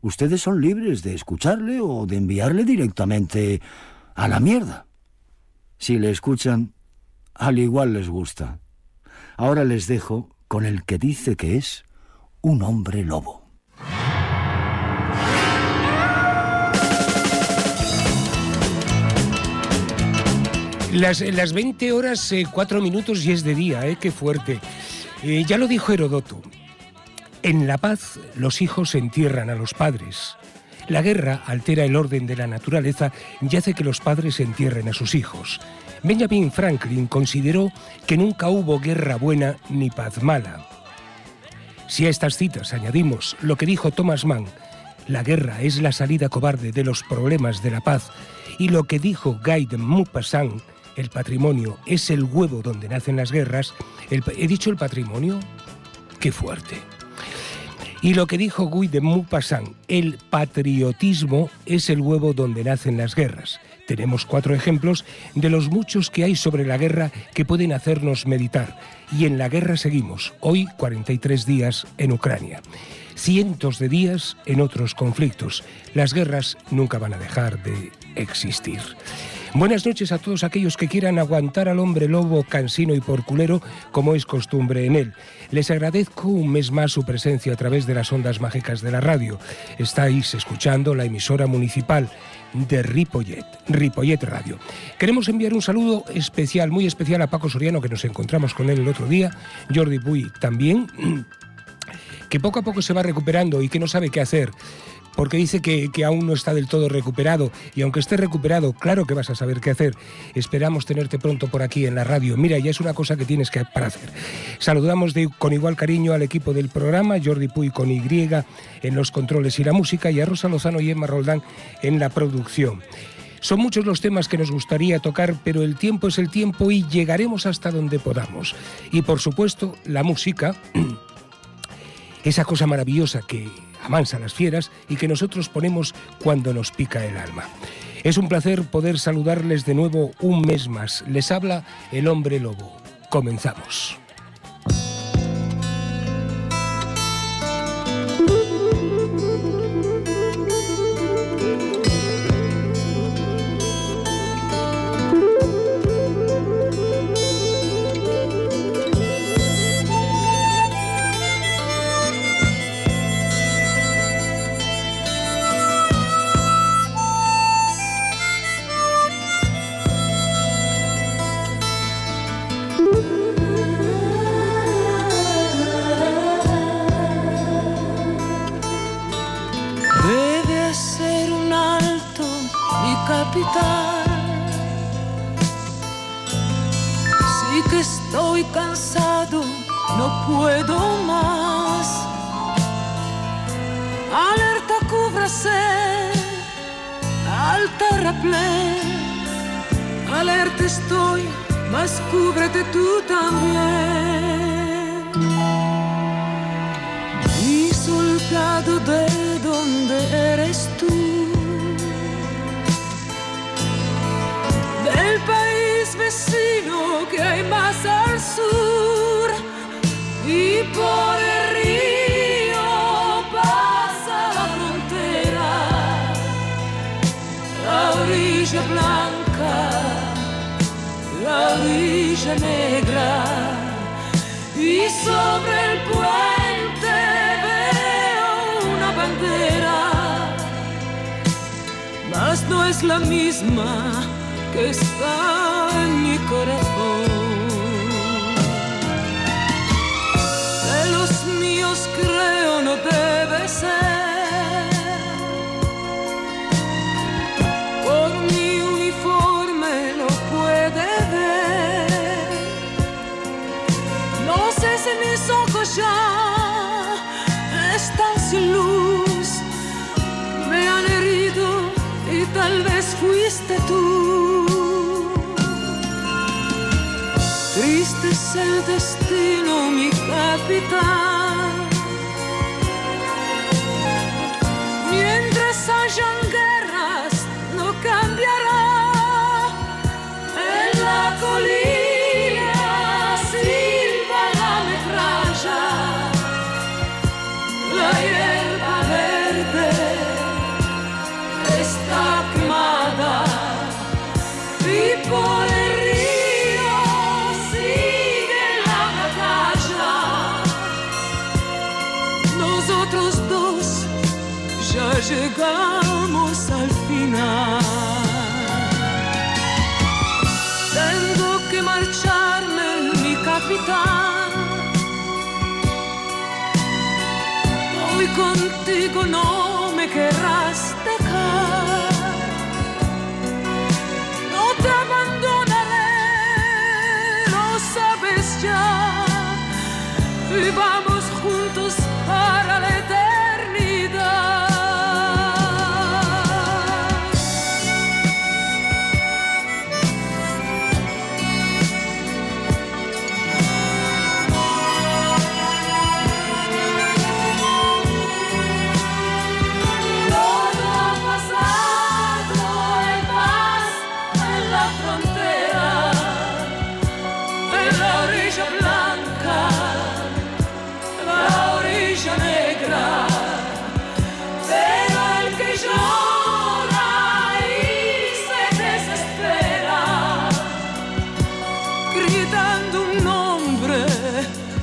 ustedes son libres de escucharle o de enviarle directamente a la mierda. Si le escuchan, al igual les gusta. Ahora les dejo con el que dice que es un hombre lobo. Las, las 20 horas, 4 eh, minutos y es de día, ¿eh? Qué fuerte. Eh, ya lo dijo Herodoto. En la paz los hijos entierran a los padres. La guerra altera el orden de la naturaleza y hace que los padres entierren a sus hijos. Benjamin Franklin consideró que nunca hubo guerra buena ni paz mala. Si a estas citas añadimos lo que dijo Thomas Mann, la guerra es la salida cobarde de los problemas de la paz, y lo que dijo Guy de Maupassant, el patrimonio es el huevo donde nacen las guerras, ¿he dicho el patrimonio? ¡Qué fuerte! Y lo que dijo Guy de Maupassant, el patriotismo es el huevo donde nacen las guerras. Tenemos cuatro ejemplos de los muchos que hay sobre la guerra que pueden hacernos meditar. Y en la guerra seguimos, hoy 43 días en Ucrania. Cientos de días en otros conflictos. Las guerras nunca van a dejar de existir. Buenas noches a todos aquellos que quieran aguantar al hombre lobo cansino y porculero como es costumbre en él. Les agradezco un mes más su presencia a través de las ondas mágicas de la radio. Estáis escuchando la emisora municipal de Ripollet, Ripollet Radio. Queremos enviar un saludo especial, muy especial a Paco Soriano, que nos encontramos con él el otro día, Jordi Puy también, que poco a poco se va recuperando y que no sabe qué hacer porque dice que, aún no está del todo recuperado y aunque esté recuperado, claro que vas a saber qué hacer. Esperamos tenerte pronto por aquí en la radio. Mira, ya es una cosa que tienes que para hacer. Saludamos con igual cariño al equipo del programa, Jordi Puy con Y en los controles y la música y a Rosa Lozano y Emma Roldán en la producción. Son muchos los temas que nos gustaría tocar, pero el tiempo es el tiempo y llegaremos hasta donde podamos. Y por supuesto, la música, esa cosa maravillosa que amansa las fieras y que nosotros ponemos cuando nos pica el alma. Es un placer poder saludarles de nuevo un mes más. Les habla el hombre lobo. Comenzamos. estoy cansado, no puedo más. Alerta, cúbrase, alta terraplén. Alerta estoy, mas cúbrete tú también. Y soldado de donde eres tú. vecino que hay más al sur. Y por el río pasa la frontera, la orilla blanca, la orilla negra. Y sobre el puente veo una bandera, mas no es la misma que está de los míos creo no debe ser. Por mi uniforme lo puede ver. No sé si mis ojos ya. Es el destino, mi contigo no me querrás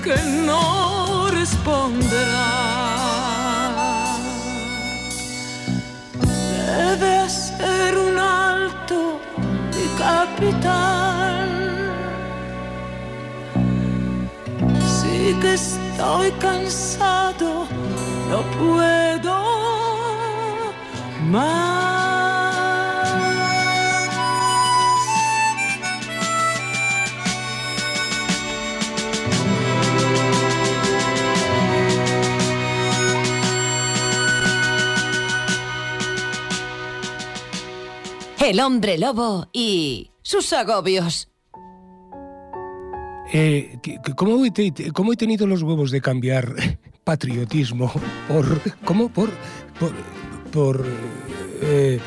que no responderá. Debe hacer un alto, mi capitán. Sí que estoy cansado, no puedo más. El hombre lobo y sus agobios. Eh, ¿cómo, he tenido los huevos de cambiar patriotismo por... ¿Cómo? Por... Por... eh,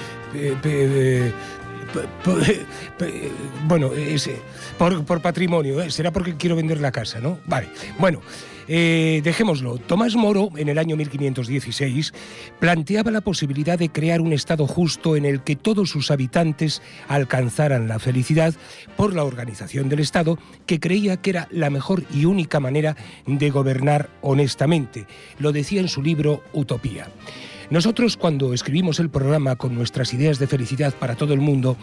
bueno, ese, por, por patrimonio, ¿eh? será porque quiero vender la casa, ¿no? Vale, bueno, eh, dejémoslo. Tomás Moro, en el año 1516, planteaba la posibilidad de crear un Estado justo en el que todos sus habitantes alcanzaran la felicidad por la organización del Estado, que creía que era la mejor y única manera de gobernar honestamente. Lo decía en su libro Utopía. Nosotros cuando escribimos el programa con nuestras ideas de felicidad para todo el mundo,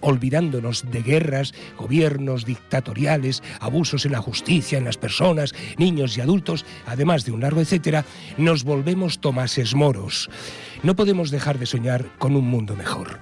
olvidándonos de guerras, gobiernos dictatoriales, abusos en la justicia, en las personas, niños y adultos, además de un largo etcétera, nos volvemos Tomases Moros. No podemos dejar de soñar con un mundo mejor.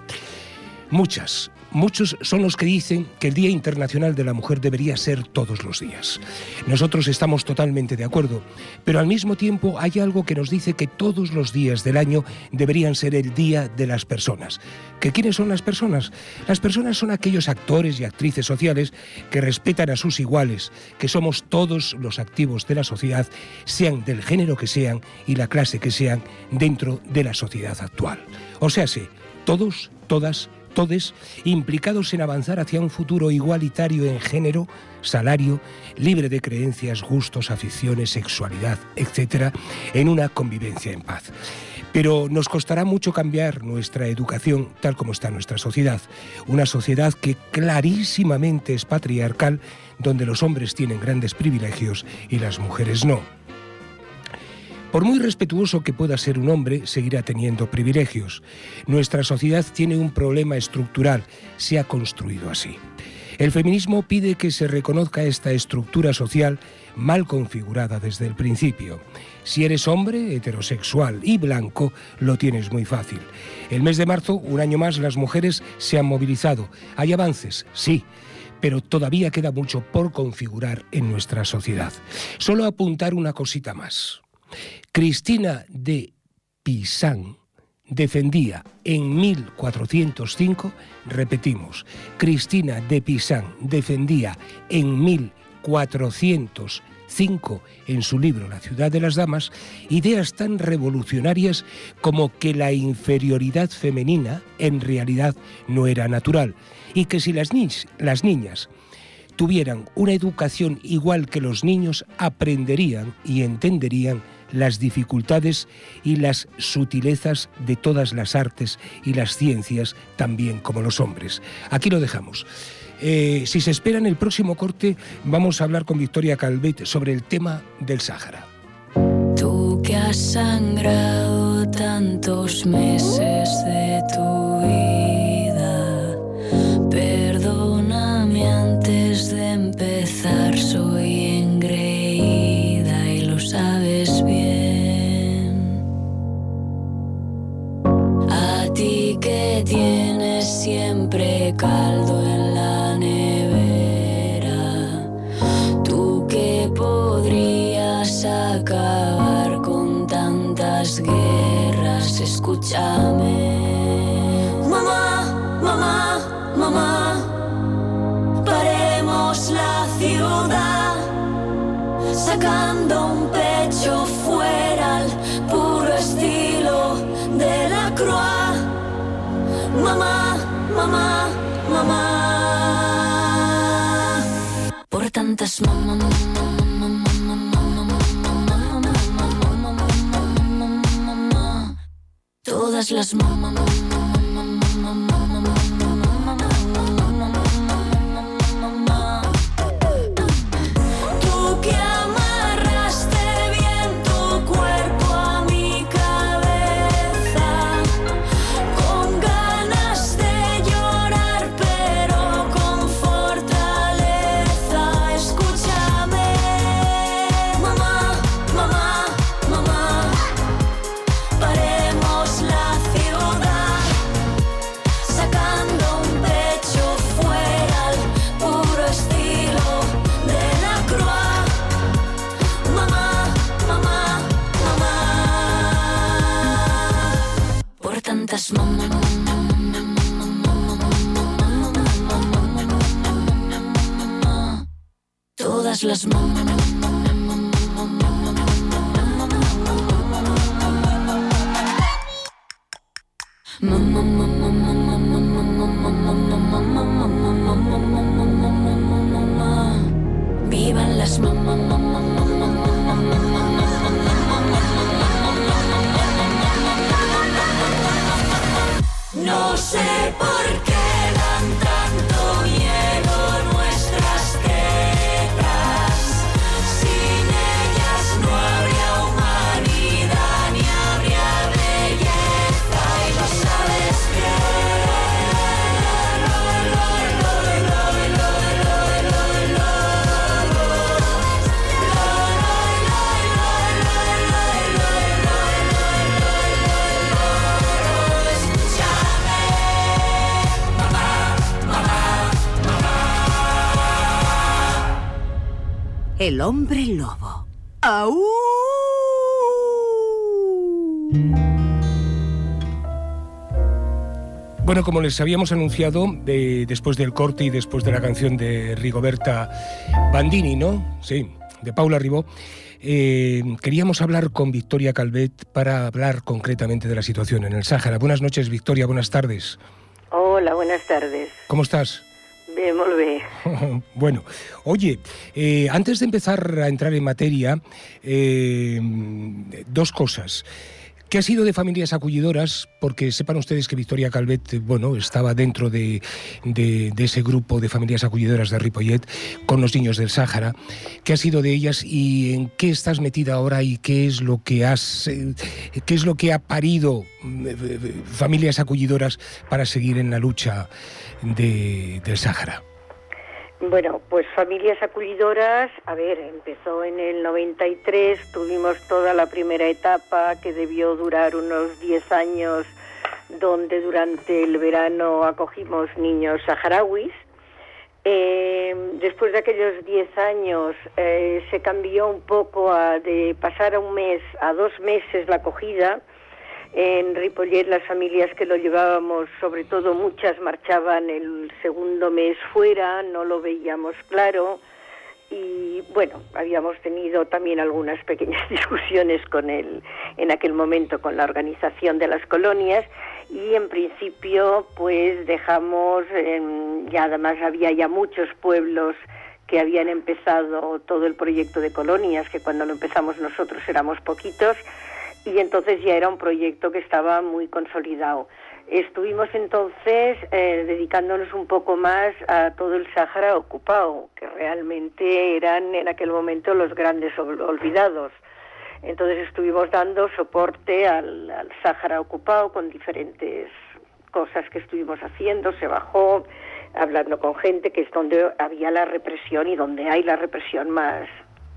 Muchas, muchos son los que dicen que el Día Internacional de la Mujer debería ser todos los días. Nosotros estamos totalmente de acuerdo, pero al mismo tiempo hay algo que nos dice que todos los días del año deberían ser el Día de las Personas. ¿Que quiénes son las personas? Las personas son aquellos actores y actrices sociales que respetan a sus iguales, que somos todos los activos de la sociedad, sean del género que sean y la clase que sean dentro de la sociedad actual. O sea, sí, todos, todas, todes implicados en avanzar hacia un futuro igualitario en género, salario, libre de creencias, gustos, aficiones, sexualidad, etcétera, en una convivencia en paz. Pero nos costará mucho cambiar nuestra educación tal como está nuestra sociedad. Una sociedad que clarísimamente es patriarcal, donde los hombres tienen grandes privilegios y las mujeres no. Por muy respetuoso que pueda ser un hombre, seguirá teniendo privilegios. Nuestra sociedad tiene un problema estructural, se ha construido así. El feminismo pide que se reconozca esta estructura social mal configurada desde el principio. Si eres hombre, heterosexual y blanco, lo tienes muy fácil. El mes de marzo, un año más, las mujeres se han movilizado. ¿Hay avances? Sí pero todavía queda mucho por configurar en nuestra sociedad. Solo apuntar una cosita más. Cristina de Pisán defendía en 1405, repetimos, Cristina de Pisán defendía en 405 en su libro La ciudad de las damas, ideas tan revolucionarias como que la inferioridad femenina en realidad no era natural y que si las, las niñas tuvieran una educación igual que los niños, aprenderían y entenderían las dificultades y las sutilezas de todas las artes y las ciencias, también como los hombres. Aquí lo dejamos. Eh, si se espera en el próximo corte, vamos a hablar con Victoria Calvet sobre el tema del Sáhara. Tú que has sangrado tantos meses de tu tienes siempre caldo en la nevera, tú que podrías acabar con tantas guerras, escúchame. Mamá, mamá, mamá, paremos la ciudad, sacando un pecho Tantas mamá, Todas las mamá, El hombre lobo. ¡Au! Bueno, como les habíamos anunciado, de- después del corte y después de la canción de Rigoberta Bandini, ¿no? Sí, de Paula Ribó, eh, queríamos hablar con Victoria Calvet para hablar concretamente de la situación en el Sáhara. Buenas noches, Victoria, buenas tardes. Hola, buenas tardes. ¿Cómo estás? Bé. Bueno, oye, eh, antes de empezar a entrar en materia, eh, dos cosas. ¿Qué ha sido de familias acollidoras? Porque sepan ustedes que Victoria Calvet, bueno, estaba dentro de, ese grupo de familias acollidoras de Ripollet con los niños del Sáhara. ¿Qué ha sido de ellas y en qué estás metida ahora y qué es lo que has, eh, qué es lo que ha parido eh, eh, familias acollidoras para seguir en la lucha de- del Sáhara? Bueno, pues familias acollidoras, a ver, empezó en el 93, tuvimos toda la primera etapa que debió durar unos 10 años, donde durante el verano acogimos niños saharauis. Eh, después de aquellos 10 años eh, se cambió un poco a, de pasar a un mes a dos meses la acogida. En Ripollet las familias que lo llevábamos, sobre todo muchas marchaban el segundo mes fuera, no lo veíamos claro. Y bueno, habíamos tenido también algunas pequeñas discusiones con el, en aquel momento con la organización de las colonias. Y en principio pues dejamos, ya además había ya muchos pueblos que habían empezado todo el proyecto de colonias, que cuando lo empezamos nosotros éramos poquitos, y entonces ya era un proyecto que estaba muy consolidado. Estuvimos entonces eh, dedicándonos un poco más a todo el Sáhara ocupado, que realmente eran en aquel momento los grandes ol- olvidados. Entonces estuvimos dando soporte al, al Sáhara ocupado con diferentes cosas que estuvimos haciendo, se bajó hablando con gente que es donde había la represión y donde hay la represión más,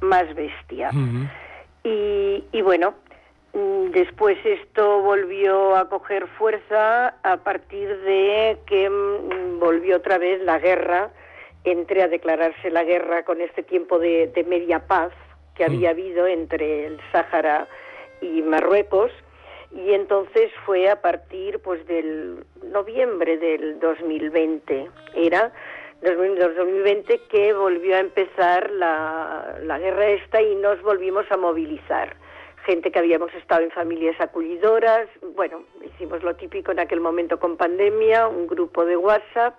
más bestia. Y, y bueno, después esto volvió a coger fuerza a partir de que mm, volvió otra vez la guerra, entre a declararse la guerra con este tiempo de, de media paz que había habido entre el Sáhara y Marruecos. Y entonces fue a partir pues del noviembre del 2020, era 2000 2020 que volvió a empezar la, la guerra esta y nos volvimos a movilizar. Gente que habíamos estado en familias acollidoras, bueno, hicimos lo típico en aquel momento con pandemia, un grupo de WhatsApp,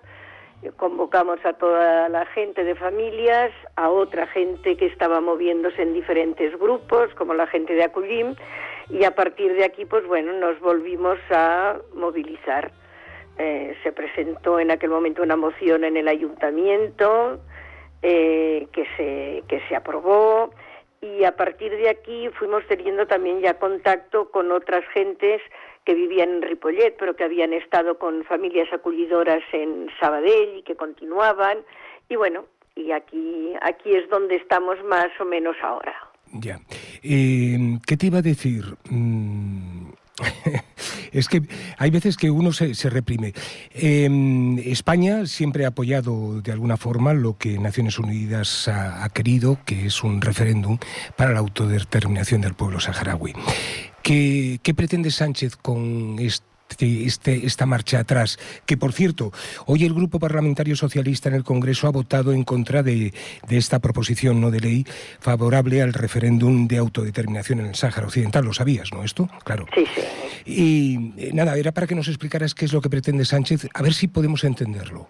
eh, convocamos a toda la gente de familias, a otra gente que estaba moviéndose en diferentes grupos, como la gente de Acullim, y a partir de aquí, pues bueno, nos volvimos a movilizar. Eh, se presentó en aquel momento una moción en el ayuntamiento eh, que, se, que se aprobó y a partir de aquí fuimos teniendo también ya contacto con otras gentes que vivían en Ripollet, pero que habían estado con familias acollidoras en Sabadell y que continuaban. Y bueno, y aquí, aquí es donde estamos más o menos ahora. Ya. Eh, ¿Qué te iba a decir? Mm, es que hay veces que uno se, se reprime. Eh, España siempre ha apoyado de alguna forma lo que Naciones Unidas ha, ha querido, que es un referéndum para la autodeterminación del pueblo saharaui. ¿Qué, qué pretende Sánchez con este? Este, esta marcha atrás, que por cierto, hoy el Grupo Parlamentario Socialista en el Congreso ha votado en contra de, de esta proposición no de ley favorable al referéndum de autodeterminación en el Sáhara Occidental. ¿Lo sabías, no? Esto, claro. Sí, sí. Y eh, nada, era para que nos explicaras qué es lo que pretende Sánchez, a ver si podemos entenderlo.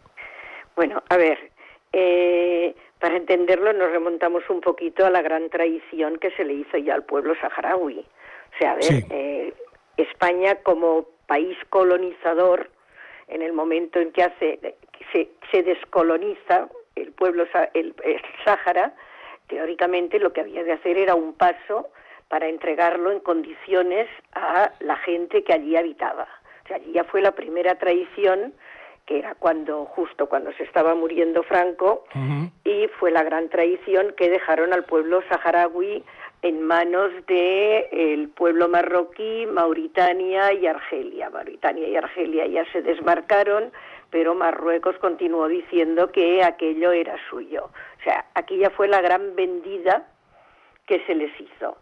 Bueno, a ver, eh, para entenderlo nos remontamos un poquito a la gran traición que se le hizo ya al pueblo saharaui. O sea, a ver, Sí. eh, España como país colonizador, en el momento en que hace, se, se descoloniza el pueblo, el, el Sáhara, teóricamente lo que había de hacer era un paso para entregarlo en condiciones a la gente que allí habitaba. O sea, allí ya fue la primera traición, que era cuando, justo cuando se estaba muriendo Franco, y fue la gran traición que dejaron al pueblo saharaui en manos de el pueblo marroquí, Mauritania y Argelia. Mauritania y Argelia ya se desmarcaron, pero Marruecos continuó diciendo que aquello era suyo. O sea, aquí ya fue la gran vendida que se les hizo.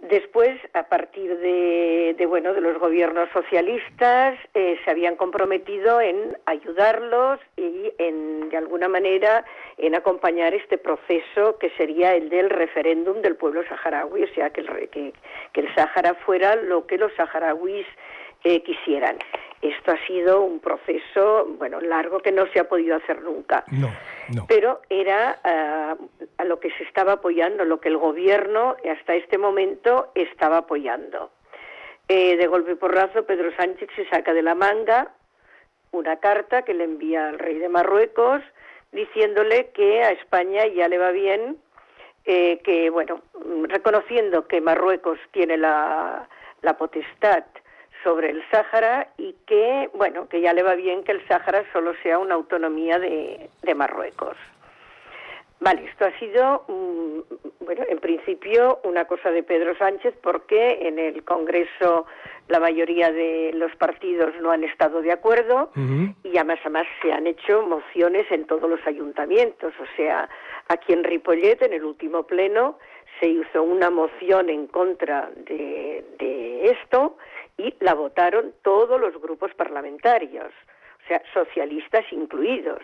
Después, a partir de, de, bueno de los gobiernos socialistas, eh, se habían comprometido en ayudarlos y en de alguna manera en acompañar este proceso que sería el del referéndum del pueblo saharaui, o sea que el, que, que el Sáhara fuera lo que los saharauis eh, quisieran. Esto ha sido un proceso bueno largo que no se ha podido hacer nunca No, no. pero era ah, a lo que se estaba apoyando, lo que el gobierno hasta este momento estaba apoyando. Eh, de golpe porrazo, Pedro Sánchez se saca de la manga una carta que le envía al rey de Marruecos diciéndole que a España ya le va bien, eh, que, bueno, reconociendo que Marruecos tiene la potestad sobre el Sáhara y que, bueno, que ya le va bien que el Sáhara solo sea una autonomía de, de Marruecos. Vale, esto ha sido, mm, bueno, en principio una cosa de Pedro Sánchez porque en el Congreso la mayoría de los partidos no han estado de acuerdo Ujú. y además, además se han hecho mociones en todos los ayuntamientos. O sea, aquí en Ripollet, en el último pleno, se hizo una moción en contra de, de esto y la votaron todos los grupos parlamentarios, o sea, socialistas incluidos.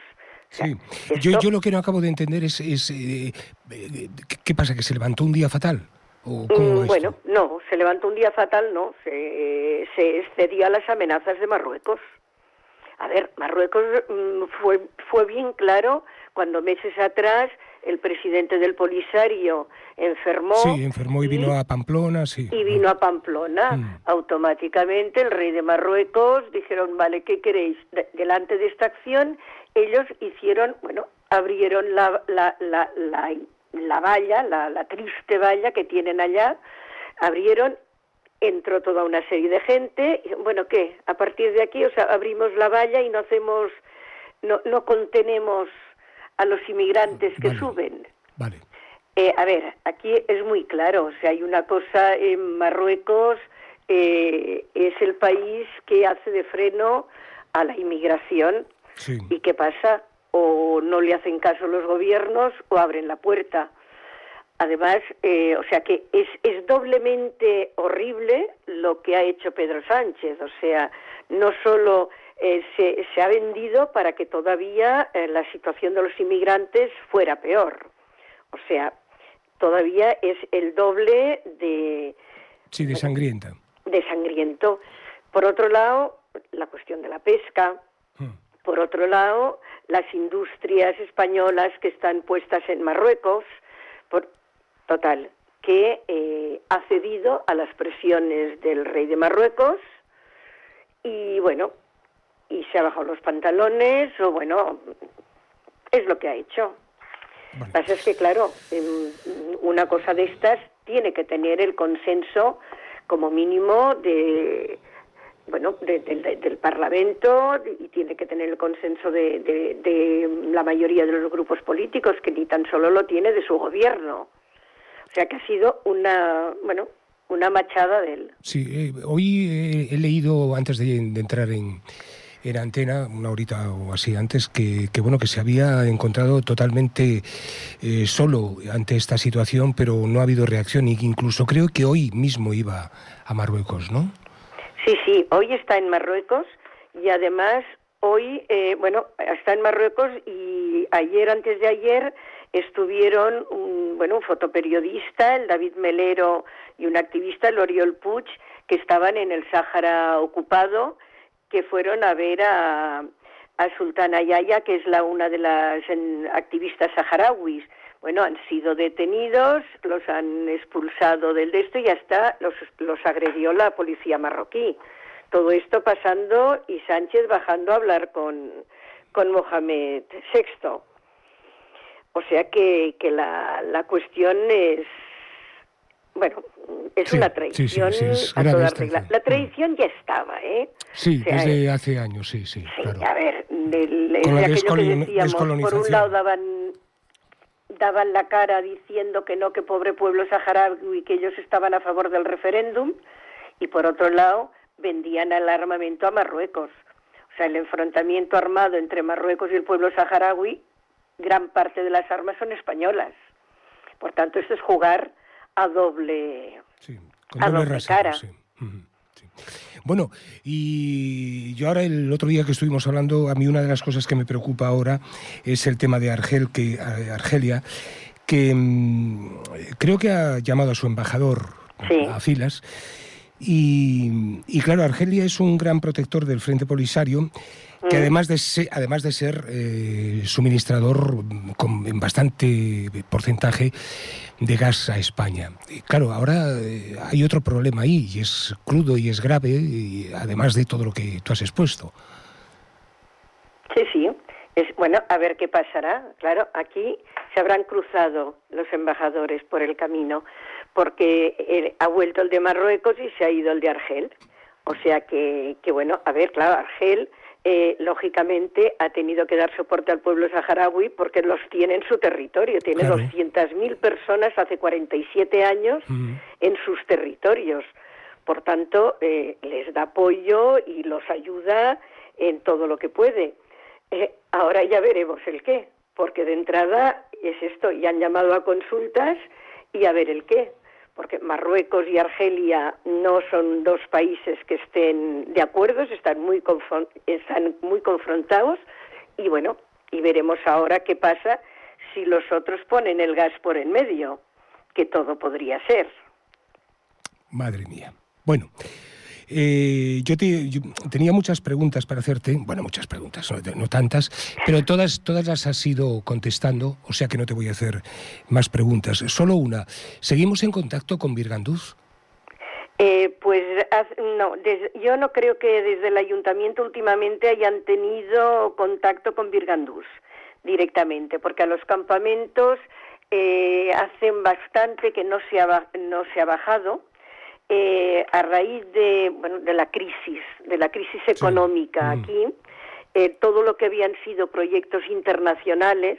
Sí. Yo, esto- yo lo que no acabo de entender es, es, eh, eh, ¿qué- ¿qué pasa? ¿Que se levantó un día fatal? ¿O cómo Mm, va bueno, esto? no, se levantó un día fatal, no, se, se excedió a las amenazas de Marruecos. A ver, Marruecos mm, fue, fue bien claro cuando meses atrás el presidente del Polisario enfermó. Sí, enfermó y vino a Pamplona, sí. y vino a Pamplona. Mm. Automáticamente el rey de Marruecos dijeron, vale, ¿qué queréis? De- delante de esta acción, ellos hicieron, bueno, abrieron la, la, la, la, la valla, la, la triste valla que tienen allá, abrieron, entró toda una serie de gente, y, bueno, ¿qué? A partir de aquí, o sea, abrimos la valla y no hacemos, no, no contenemos a los inmigrantes que Vale. suben. Vale. Eh, a ver, aquí es muy claro, o sea, hay una cosa en Marruecos, eh, es el país que hace de freno a la inmigración. Sí. ¿Y qué pasa? O no le hacen caso los gobiernos o abren la puerta. Además, eh, o sea que es, es doblemente horrible lo que ha hecho Pedro Sánchez. O sea, no solo eh, se, se ha vendido para que todavía eh, la situación de los inmigrantes fuera peor. O sea, todavía es el doble de, Sí, de sangrienta. de sangriento. Por otro lado, la cuestión de la pesca. Mm. Por otro lado, las industrias españolas que están puestas en Marruecos, por, total, que eh, ha cedido a las presiones del rey de Marruecos y bueno, y se ha bajado los pantalones o bueno, es lo que ha hecho. Lo que pasa es que, claro, em, una cosa de estas tiene que tener el consenso como mínimo de bueno de- de- de- del Parlamento y tiene que tener el consenso de, de- la mayoría de los grupos políticos que ni tan solo lo tiene de su gobierno. O sea que ha sido una bueno una machada de él. Sí, eh, hoy eh, he leído antes de, de entrar en, en antena, una horita o así antes, que, que, bueno que se había encontrado totalmente eh, solo ante esta situación, pero no ha habido reacción y que incluso creo que hoy mismo iba a Marruecos, ¿no? Sí, sí, hoy está en Marruecos y además hoy, eh, bueno, está en Marruecos y ayer, antes de ayer, estuvieron un, bueno, un fotoperiodista, el David Melero, y un activista, el Oriol Puig, que estaban en el Sáhara ocupado, que fueron a ver a, a Sultana Yaya, que es la una de las activistas saharauis. Bueno, han sido detenidos, los han expulsado del de esto y hasta los, los agredió la policía marroquí. Todo esto pasando y Sánchez bajando a hablar con, con Mohamed VI. O sea que, que la, la cuestión es, bueno, es Sí, una traición sí, sí, es a toda regla. La traición ya estaba, ¿eh? Sí, O sea, desde hace años, sí, sí, Sí, claro. a ver, del- de aquello que decíamos, por un lado daban daban la cara diciendo que no, que pobre pueblo saharaui, que ellos estaban a favor del referéndum, y por otro lado vendían el armamento a Marruecos. O sea, el enfrentamiento armado entre Marruecos y el pueblo saharaui, gran parte de las armas son españolas. Por tanto, esto es jugar a doble... Sí, con a doble rasero, cara. sí. Bueno, y yo ahora el otro día que estuvimos hablando, a mí una de las cosas que me preocupa ahora es el tema de Argel, que, eh, Argelia, que mm, creo que ha llamado a su embajador Sí. a filas. Y, y claro, Argelia es un gran protector del Frente Polisario, que Mm. además de ser, además de ser eh, suministrador con, en bastante porcentaje de gas a España. Y claro, ahora eh, hay otro problema ahí, y es crudo y es grave, y además de todo lo que tú has expuesto. Sí, sí. Es, bueno, a ver qué pasará. Claro, aquí se habrán cruzado los embajadores por el camino, porque eh, ha vuelto el de Marruecos y se ha ido el de Argel. O sea que, que bueno, a ver, claro, Argel eh, lógicamente ha tenido que dar soporte al pueblo saharaui porque los tiene en su territorio. Tiene Claro. 200.000 personas hace 47 años Mm. en sus territorios. Por tanto, eh, les da apoyo y los ayuda en todo lo que puede. Eh, ahora ya veremos el qué, porque de entrada es esto, y han llamado a consultas y a ver el qué, porque Marruecos y Argelia no son dos países que estén de acuerdo, están muy, están muy confrontados y bueno, Y veremos ahora qué pasa si los otros ponen el gas por en medio, que todo podría ser. Madre mía. Bueno, eh, yo, te- tenía muchas preguntas para hacerte, bueno, muchas preguntas, no, tantas, pero todas, todas las has ido contestando, o sea que no te voy a hacer más preguntas. Solo una. ¿Seguimos en contacto con Virganduz? Eh, pues no, yo no creo que desde el ayuntamiento últimamente hayan tenido contacto con Virgandús directamente, porque a los campamentos eh, hacen bastante que no se ha, no se ha bajado eh, a raíz de, bueno, de la crisis, de la crisis económica Mm. aquí, eh, todo lo que habían sido proyectos internacionales,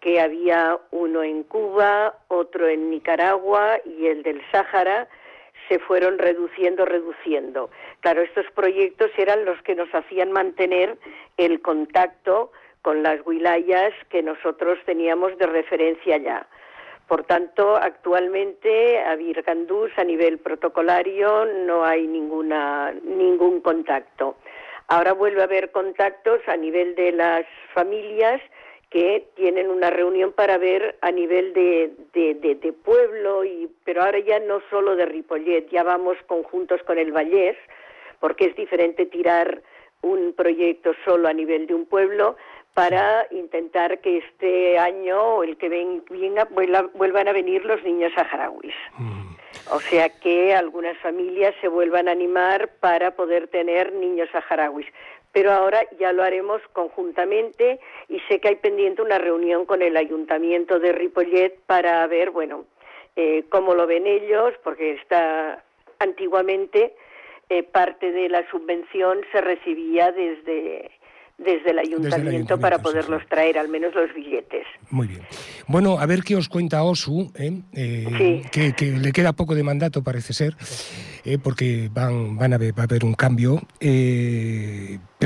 que había uno en Cuba, otro en Nicaragua y el del Sáhara, se fueron reduciendo, reduciendo. Claro, estos proyectos eran los que nos hacían mantener el contacto con las wilayas que nosotros teníamos de referencia ya. Por tanto, actualmente a Virgandús a nivel protocolario no hay ninguna, ningún contacto. Ahora vuelve a haber contactos a nivel de las familias que tienen una reunión para ver a nivel de, de, de- de pueblo, y, pero ahora ya no solo de Ripollet, ya vamos conjuntos con el Vallés, porque es diferente tirar un proyecto solo a nivel de un pueblo para intentar que este año o el que ven- venga vuelvan a venir los niños saharauis. O sea que algunas familias se vuelvan a animar para poder tener niños saharauis. Pero ahora ya lo haremos conjuntamente y sé que hay pendiente una reunión con el ayuntamiento de Ripollet para ver, bueno, eh, cómo lo ven ellos, porque está antiguamente eh, parte de la subvención se recibía desde desde el ayuntamiento, para ayuntamiento, poderlos sí. traer, al menos los billetes. Muy bien. Bueno, a ver qué os cuenta Osu, ¿eh? Eh, Sí. que, que le queda poco de mandato, parece ser, eh, porque van, van a ver, va a haber un cambio.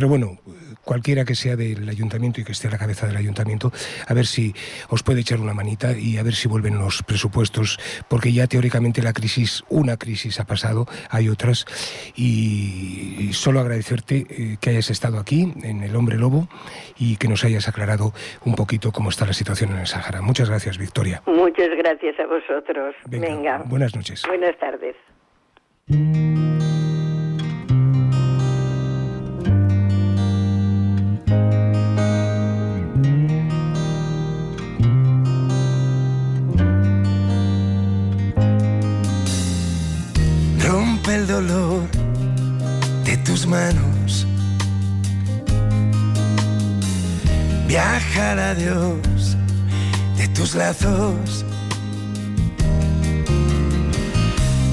Pero bueno, cualquiera que sea del ayuntamiento y que esté a la cabeza del ayuntamiento, a ver si os puede echar una manita y a ver si vuelven los presupuestos, porque ya teóricamente la crisis, una crisis ha pasado, hay otras, y, solo agradecerte eh, que hayas estado aquí en El Hombre Lobo y que nos hayas aclarado un poquito cómo está la situación en el Sahara. Muchas gracias, Victoria. Muchas gracias a vosotros. Venga, Venga. buenas noches. Buenas tardes. Tus lazos.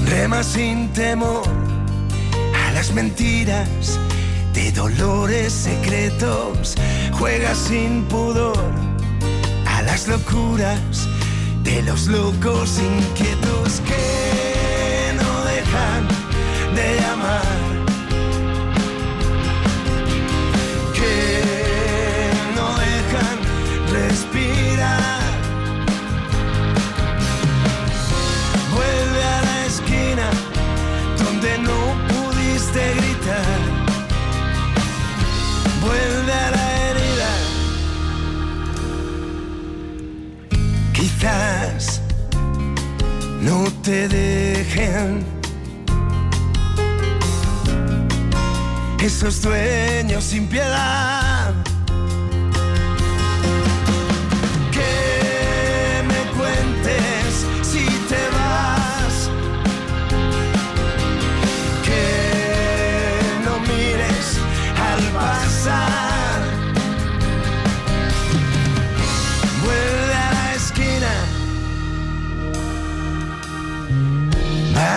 Rema sin temor a las mentiras de dolores secretos. Juega sin pudor a las locuras de los locos inquietos que no dejan de llamar. Te dejen esos dueños sin piedad.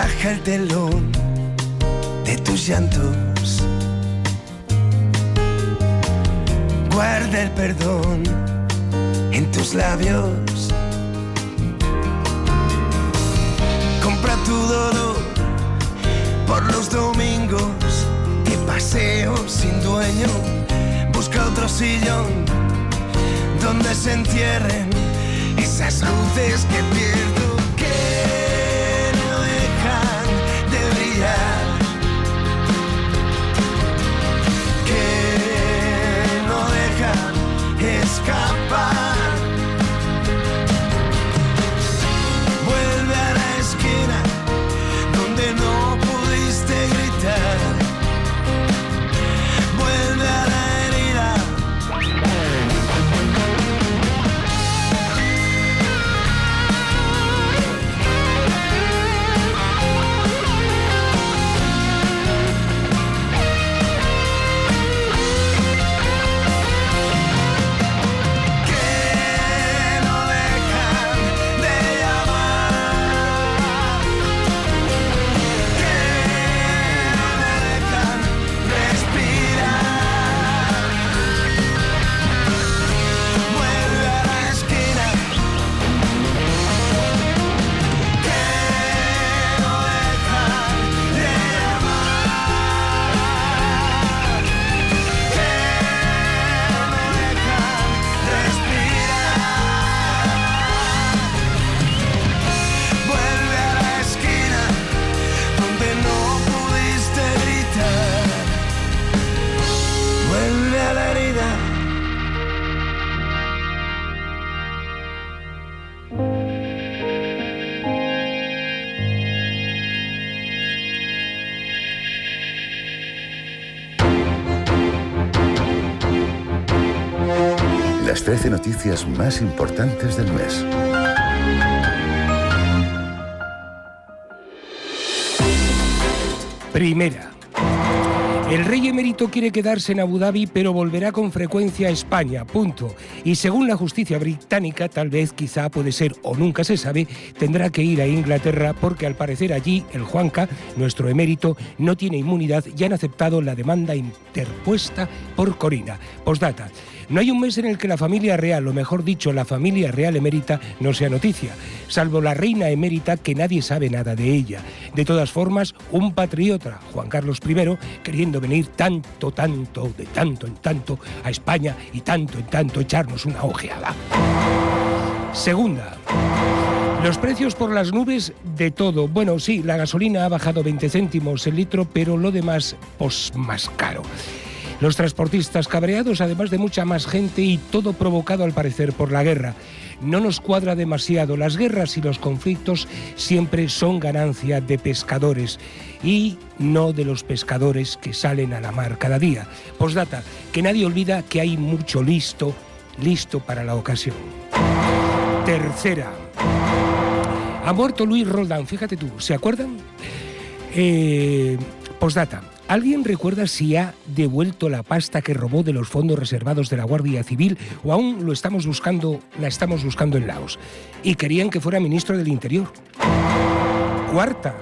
Baja el telón de tus llantos. Guarda el perdón en tus labios. Compra tu dolor por los domingos de paseo sin dueño. Busca otro sillón donde se entierren esas luces que pierdo come. Más importantes del mes. Primera. El rey emérito quiere quedarse en Abu Dhabi, pero volverá con frecuencia a España, punto. Y según la justicia británica, tal vez, quizá, puede ser o nunca se sabe, tendrá que ir a Inglaterra porque al parecer allí el Juanca, nuestro emérito, no tiene inmunidad y han aceptado la demanda interpuesta por Corina. Postdata. No hay un mes en el que la familia real, o mejor dicho, la familia real emérita, no sea noticia, salvo la reina emérita que nadie sabe nada de ella. De todas formas, un patriota, Juan Carlos I, queriendo venir tanto, tanto, de tanto en tanto a España y tanto en tanto echarnos una ojeada. Segunda. Los precios por las nubes de todo. Bueno, sí, la gasolina ha bajado 20 céntimos el litro, pero lo demás, pues más caro. Los transportistas cabreados, además de mucha más gente y todo provocado al parecer por la guerra. No nos cuadra demasiado. Las guerras y los conflictos siempre son ganancia de pescadores y no de los pescadores que salen a la mar cada día. Postdata, que nadie olvida que hay mucho listo, listo para la ocasión. Tercera. Ha muerto Luis Roldán, fíjate tú, ¿se acuerdan? Eh, postdata. ¿Alguien recuerda si ha devuelto la pasta que robó de los fondos reservados de la Guardia Civil o aún lo estamos buscando, la estamos buscando en Laos? Y querían que fuera ministro del Interior. Cuarta.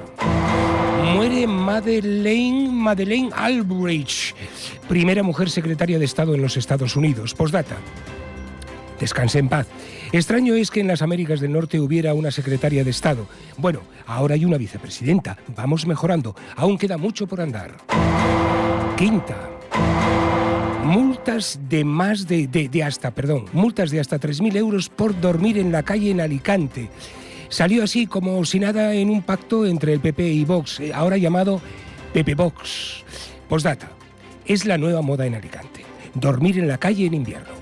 Muere Madeleine, Madeleine primera mujer secretaria de Estado en los Estados Unidos. Postdata. Descanse en paz. Extraño es que en las Américas del Norte hubiera una secretaria de Estado. Bueno, ahora hay una vicepresidenta. Vamos mejorando. Aún queda mucho por andar. Quinta. Multas de más de, de, hasta, perdón, multas de hasta 3.000 euros por dormir en la calle en Alicante. Salió así como si nada en un pacto entre el PP y Vox, eh, ahora llamado Pepe Vox. Postdata. Es la nueva moda en Alicante. Dormir en la calle en invierno.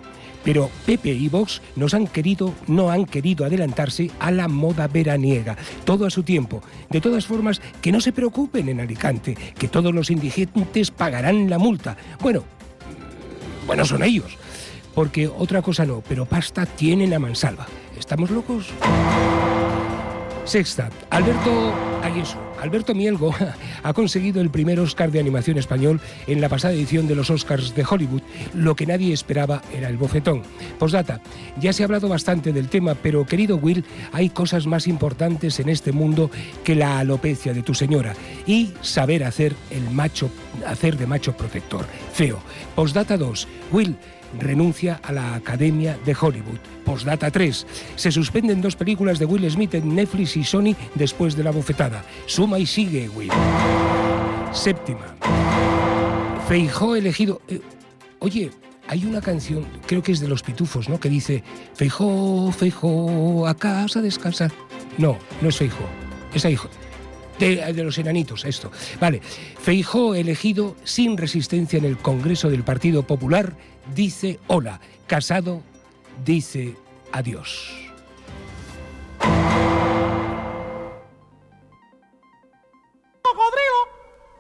Pero Pepe y Vox nos han querido, no han querido adelantarse a la moda veraniega, todo a su tiempo. De todas formas, que no se preocupen en Alicante, que todos los indigentes pagarán la multa. Bueno, bueno son ellos, porque otra cosa no, pero pasta tienen a mansalva. ¿Estamos locos? Sexta, Alberto. Alberto Mielgo ha conseguido el primer Oscar de animación español en la pasada edición de los Oscars de Hollywood. Lo que nadie esperaba era el bofetón. Postdata, ya se ha hablado bastante del tema, pero querido Will, hay cosas más importantes en este mundo que la alopecia de tu señora y saber hacer el macho, hacer de macho protector. Feo. Postdata 2. Will, renuncia a la Academia de Hollywood. Postdata 3. Se suspenden dos películas de Will Smith en Netflix y Sony después de la bofetada. Suma y sigue, Will. Séptima. Feijó elegido... eh, oye, hay una canción, creo que es de los pitufos, ¿no? Que dice, Feijó, Feijó, a casa descansar. No, no es Feijó. Es hijo. De, de, los enanitos, esto. Vale. Feijó elegido sin resistencia en el Congreso del Partido Popular dice hola. Casado dice adiós.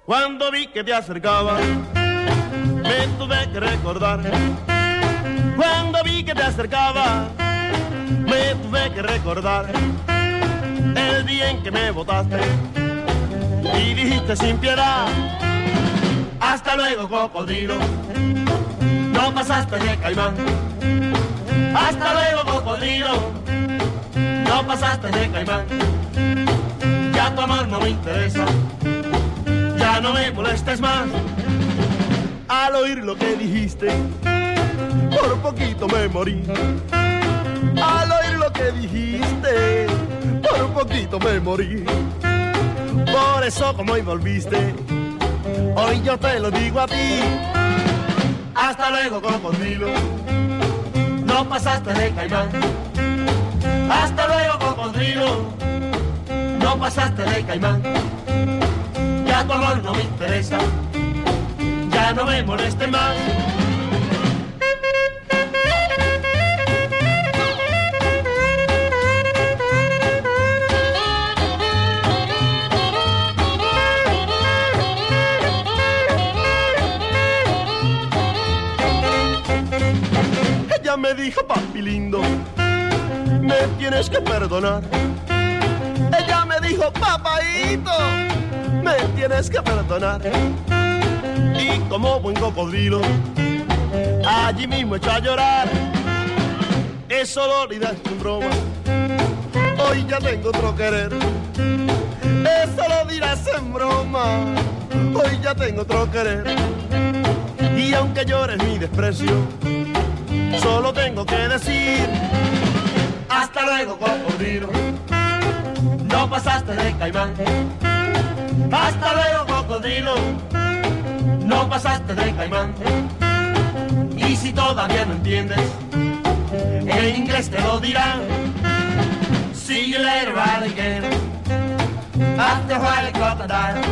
Cuando vi que te acercaba, me tuve que recordar. Cuando vi que te acercaba, me tuve que recordar el día en que me botaste y dijiste sin piedad. Hasta luego, cocodrilo. No pasaste de caimán. Hasta luego, cocodrilo. No pasaste de caimán. Ya tu amor no me interesa. Ya no me molestes más. Al oír lo que dijiste, por poquito me morí. Al oír lo que dijiste, por poquito me morí. Por eso como hoy volviste, hoy yo te lo digo a ti. Hasta luego, cocodrilo. No pasaste de caimán. Hasta luego, cocodrilo. No pasaste de caimán. Ya tu amor no me interesa. Ya no me moleste más. Dijo, papi lindo, me tienes que perdonar. Ella me dijo, papaito, me tienes que perdonar. Y como buen cocodrilo, allí mismo echó a llorar. Eso dolida es un broma, hoy ya tengo otro querer. Eso lo dirás en broma, hoy ya tengo otro querer. Y aunque llores mi desprecio, solo tengo que decir, hasta luego cocodrilo, no pasaste de caimán. Hasta luego cocodrilo, no pasaste de caimán. Y si todavía no entiendes, en inglés te lo dirán. See you later, alligator. After a while, crocodile.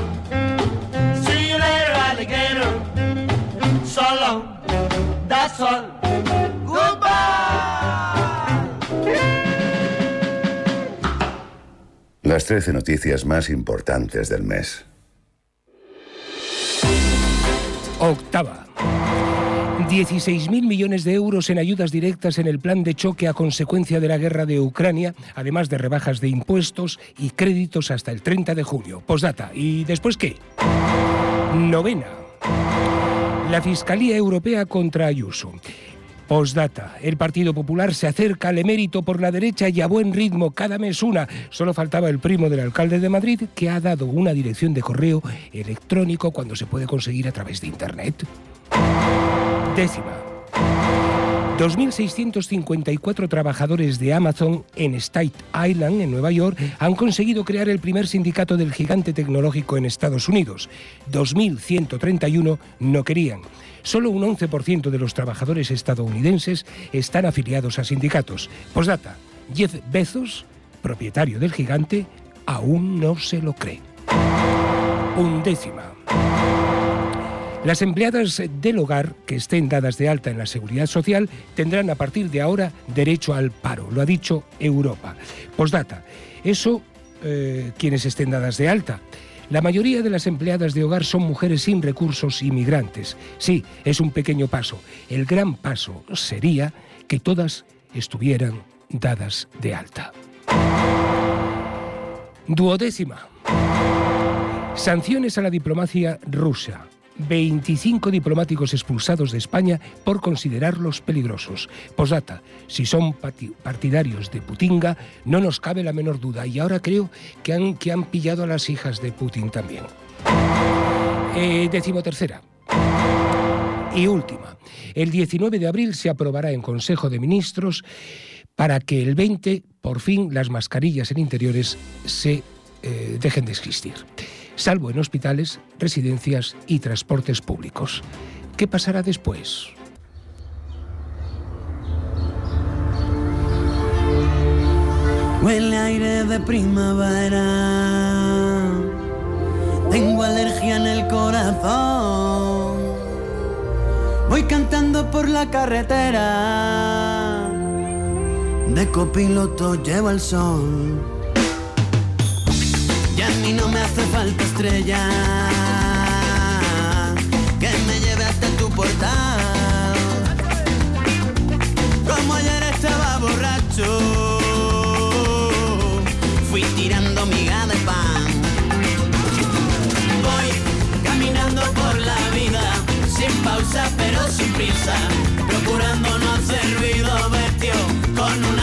See you later, alligator. So long, that's all. Las 13 noticias más importantes del mes. Octava. 16.000 millones de euros en ayudas directas en el plan de choque a consecuencia de la guerra de Ucrania, además de rebajas de impuestos y créditos hasta el 30 de junio. Postdata. ¿Y después qué? Novena. La Fiscalía Europea contra Ayuso. Postdata. El Partido Popular se acerca al emérito por la derecha y a buen ritmo, cada mes una. Solo faltaba el primo del alcalde de Madrid, que ha dado una dirección de correo electrónico cuando se puede conseguir a través de Internet. Décima. 2.654 trabajadores de Amazon en State Island, en Nueva York, han conseguido crear el primer sindicato del gigante tecnológico en Estados Unidos. 2.131 no querían. Solo un 11% de los trabajadores estadounidenses están afiliados a sindicatos. Postdata, Jeff Bezos, propietario del gigante, aún no se lo cree. Undécima. Las empleadas del hogar que estén dadas de alta en la seguridad social tendrán a partir de ahora derecho al paro, lo ha dicho Europa. Postdata, eso eh, quienes estén dadas de alta. La mayoría de las empleadas de hogar son mujeres sin recursos inmigrantes. Sí, es un pequeño paso. El gran paso sería que todas estuvieran dadas de alta. Duodécima. Sanciones a la diplomacia rusa. 25 diplomáticos expulsados de España por considerarlos peligrosos. Posdata, si son partidarios de Putinga, no nos cabe la menor duda. Y ahora creo que han, que han pillado a las hijas de Putin también. Eh, decimotercera. Y última. El 19 de abril se aprobará en Consejo de Ministros para que el 20, por fin, las mascarillas en interiores se eh, dejen de existir salvo en hospitales, residencias y transportes públicos. ¿Qué pasará después? Huele aire de primavera. Tengo alergia en el corazón. Voy cantando por la carretera. De copiloto llevo el sol. A mí no me hace falta estrella que me lleve hasta tu portal. Como ayer estaba borracho, fui tirando miga de pan. Voy caminando por la vida, sin pausa pero sin prisa, procurando no hacer ruido, con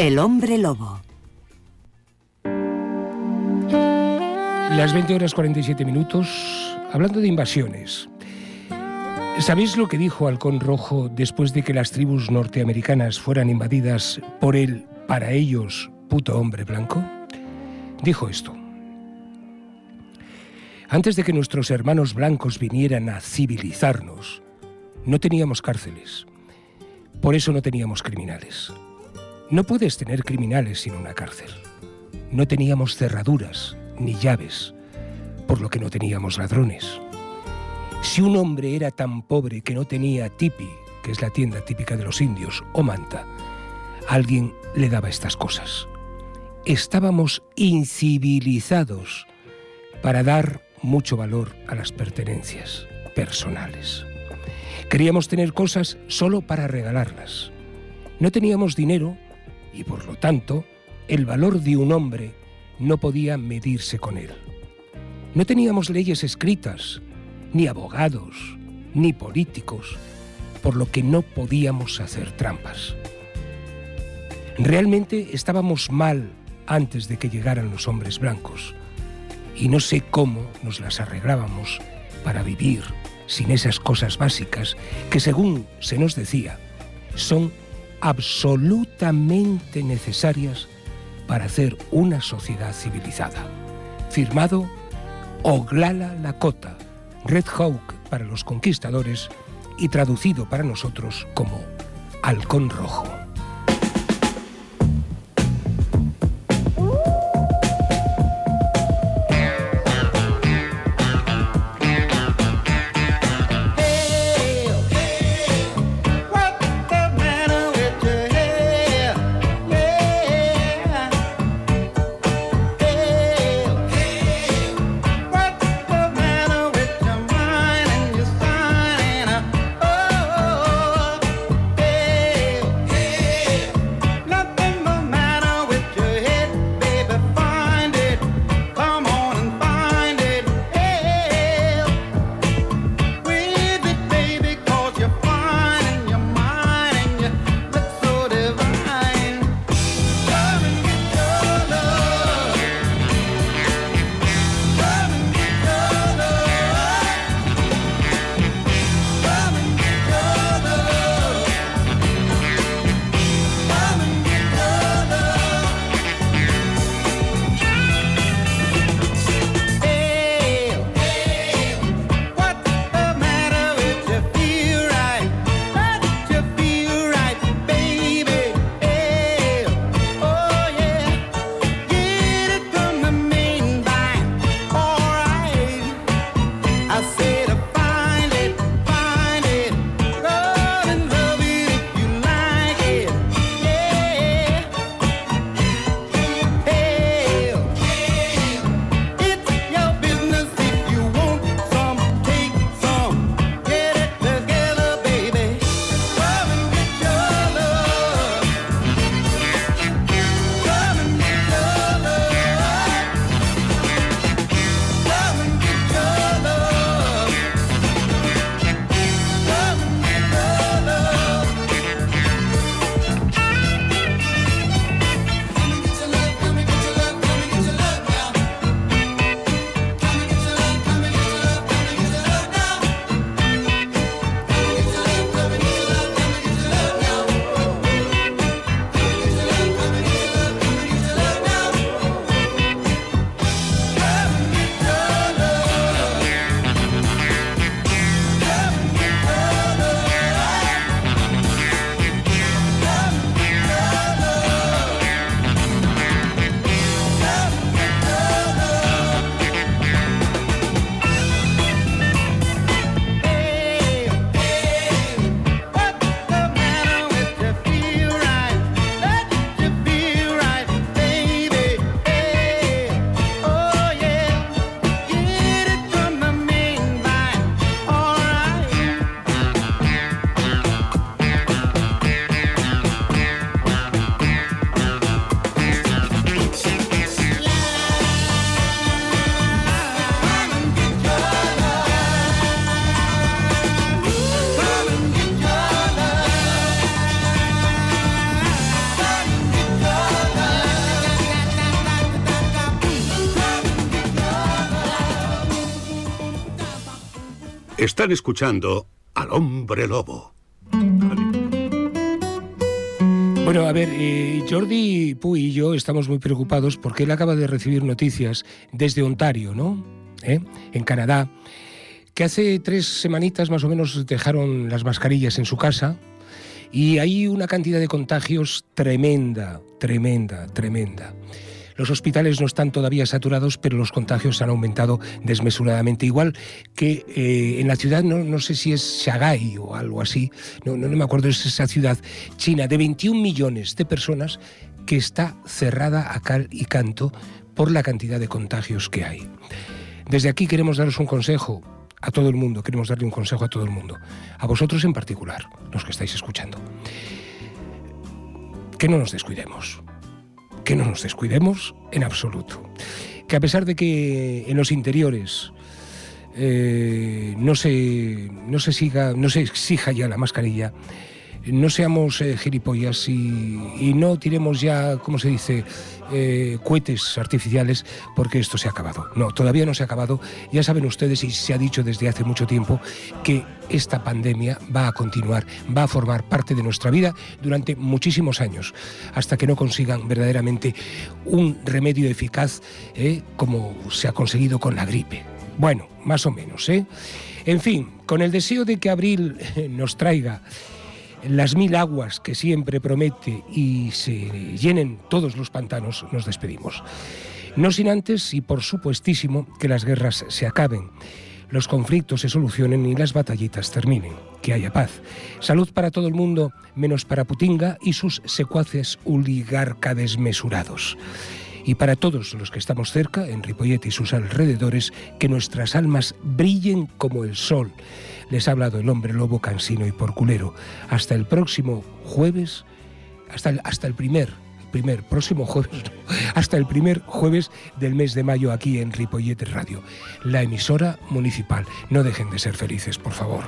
El hombre lobo. Las 20 horas 47 minutos, hablando de invasiones. ¿Sabéis lo que dijo Halcón Rojo después de que las tribus norteamericanas fueran invadidas por el, para ellos, puto hombre blanco? Dijo esto. Antes de que nuestros hermanos blancos vinieran a civilizarnos, no teníamos cárceles. Por eso no teníamos criminales. No puedes tener criminales sin una cárcel. No teníamos cerraduras ni llaves, por lo que no teníamos ladrones. Si un hombre era tan pobre que no tenía tipi, que es la tienda típica de los indios, o manta, alguien le daba estas cosas. Estábamos incivilizados para dar mucho valor a las pertenencias personales. Queríamos tener cosas solo para regalarlas. No teníamos dinero y por lo tanto el valor de un hombre no podía medirse con él. No teníamos leyes escritas, ni abogados, ni políticos, por lo que no podíamos hacer trampas. Realmente estábamos mal antes de que llegaran los hombres blancos, y no sé cómo nos las arreglábamos para vivir sin esas cosas básicas que, según se nos decía, son absolutamente necesarias para hacer una sociedad civilizada. Firmado Oglala Lakota, Red Hawk para los conquistadores y traducido para nosotros como Halcón Rojo. Están escuchando al hombre lobo. Bueno, a ver, eh, Jordi Puy y yo estamos muy preocupados porque él acaba de recibir noticias desde Ontario, ¿no? ¿Eh? En Canadá, que hace tres semanitas más o menos dejaron las mascarillas en su casa y hay una cantidad de contagios tremenda, tremenda, tremenda. Los hospitales no están todavía saturados, pero los contagios han aumentado desmesuradamente. Igual que eh, en la ciudad, no, no, sé si es Shanghái o algo así, no, no, no me acuerdo, es esa ciudad china de 21 millones de personas que está cerrada a cal y canto por la cantidad de contagios que hay. Desde aquí queremos daros un consejo a todo el mundo, queremos darle un consejo a todo el mundo, a vosotros en particular, los que estáis escuchando. Que no nos descuidemos, que no nos descuidemos en absoluto. Que a pesar de que en los interiores eh, no, se, no, se siga, no se exija ya la mascarilla, no seamos eh, gilipollas y, no tiremos ya, ¿cómo se dice?, eh, cohetes artificiales porque esto se ha acabado. No, todavía no se ha acabado. Ya saben ustedes, y se ha dicho desde hace mucho tiempo, que esta pandemia va a continuar, va a formar parte de nuestra vida durante muchísimos años, hasta que no consigan verdaderamente un remedio eficaz eh, como se ha conseguido con la gripe. Bueno, más o menos, ¿eh? En fin, con el deseo de que abril nos traiga las mil aguas que siempre promete y se llenen todos los pantanos, nos despedimos. No sin antes y por supuestísimo que las guerras se acaben, los conflictos se solucionen y las batallitas terminen, que haya paz. Salud para todo el mundo, menos para Putinga y sus secuaces oligarca desmesurados. Y para todos los que estamos cerca, en Ripollet y sus alrededores, que nuestras almas brillen como el sol les ha hablado el hombre lobo cansino y porculero. Hasta el próximo jueves, hasta el, hasta el primer, primer, próximo jueves, hasta el primer jueves del mes de mayo aquí en Ripollet Radio, la emisora municipal. No dejen de ser felices, por favor.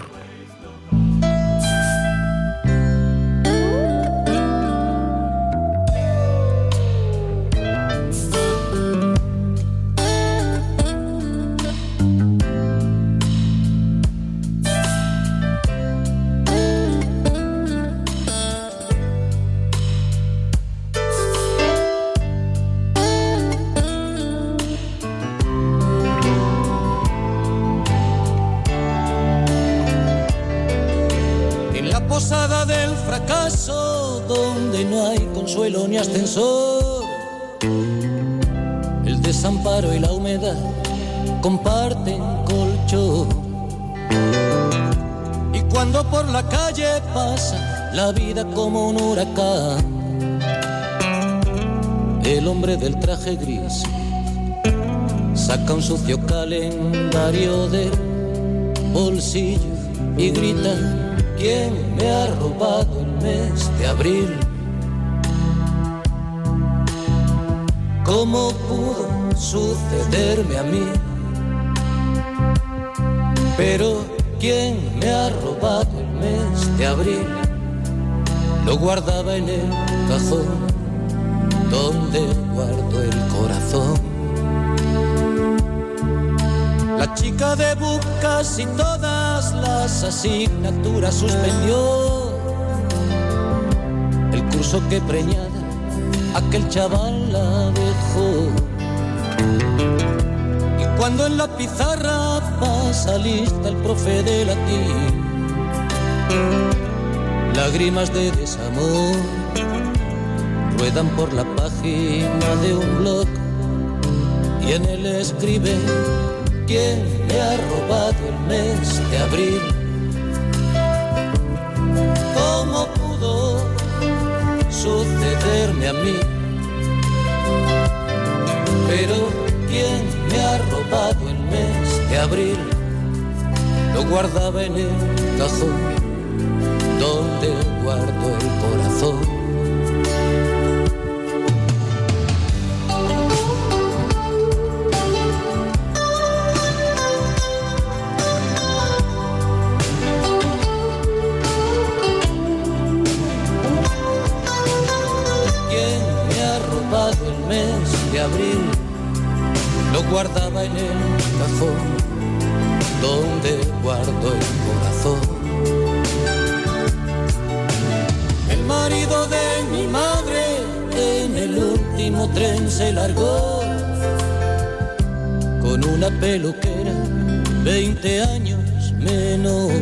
Saca un sucio calendario del bolsillo y grita, ¿quién me ha robado el mes de abril? ¿Cómo pudo sucederme a mí? Pero ¿quién me ha robado el mes de abril? Lo guardaba en el cajón donde guardo el corazón. La chica de bucas y todas las asignaturas suspendió. El curso que preñada aquel chaval la dejó. Y cuando en la pizarra pasa lista el profe de latín, lágrimas de desamor ruedan por la página de un blog y en él escribe ¿Quién me ha robado el mes de abril? ¿Cómo pudo sucederme a mí? Pero ¿quién me ha robado el mes de abril? Lo guardaba en el cajón donde guardo el corazón. Donde guardo el corazón. El marido de mi madre en el último tren se largó con una peluquera 20 años menos.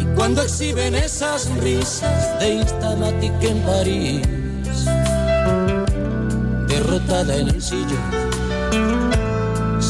Y cuando exhiben esas risas de Instamatic en París, derrotada en el sillón,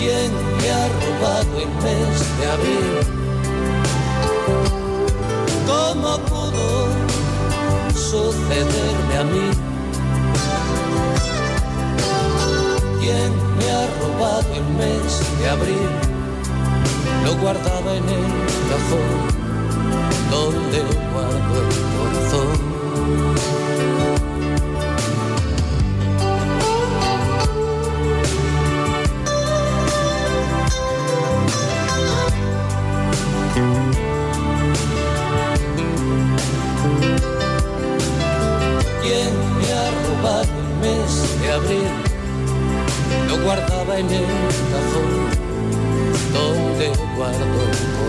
¿Quién me ha robado el mes de abril? ¿Cómo pudo sucederme a mí? ¿Quién me ha robado el mes de abril? Lo guardaba en el cajón donde guardo abril? Lo guardaba en el cajón donde guardo.